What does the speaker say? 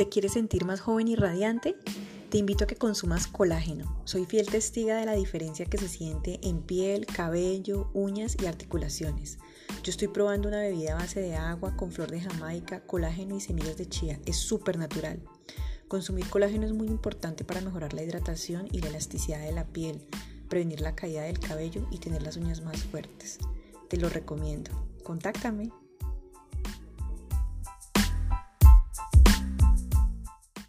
¿Te quieres sentir más joven y radiante? Te invito a que consumas colágeno. Soy fiel testiga de la diferencia que se siente en piel, cabello, uñas y articulaciones. Yo estoy probando una bebida a base de agua con flor de jamaica, colágeno y semillas de chía. Es súper natural. Consumir colágeno es muy importante para mejorar la hidratación y la elasticidad de la piel, prevenir la caída del cabello y tener las uñas más fuertes. Te lo recomiendo. Contáctame.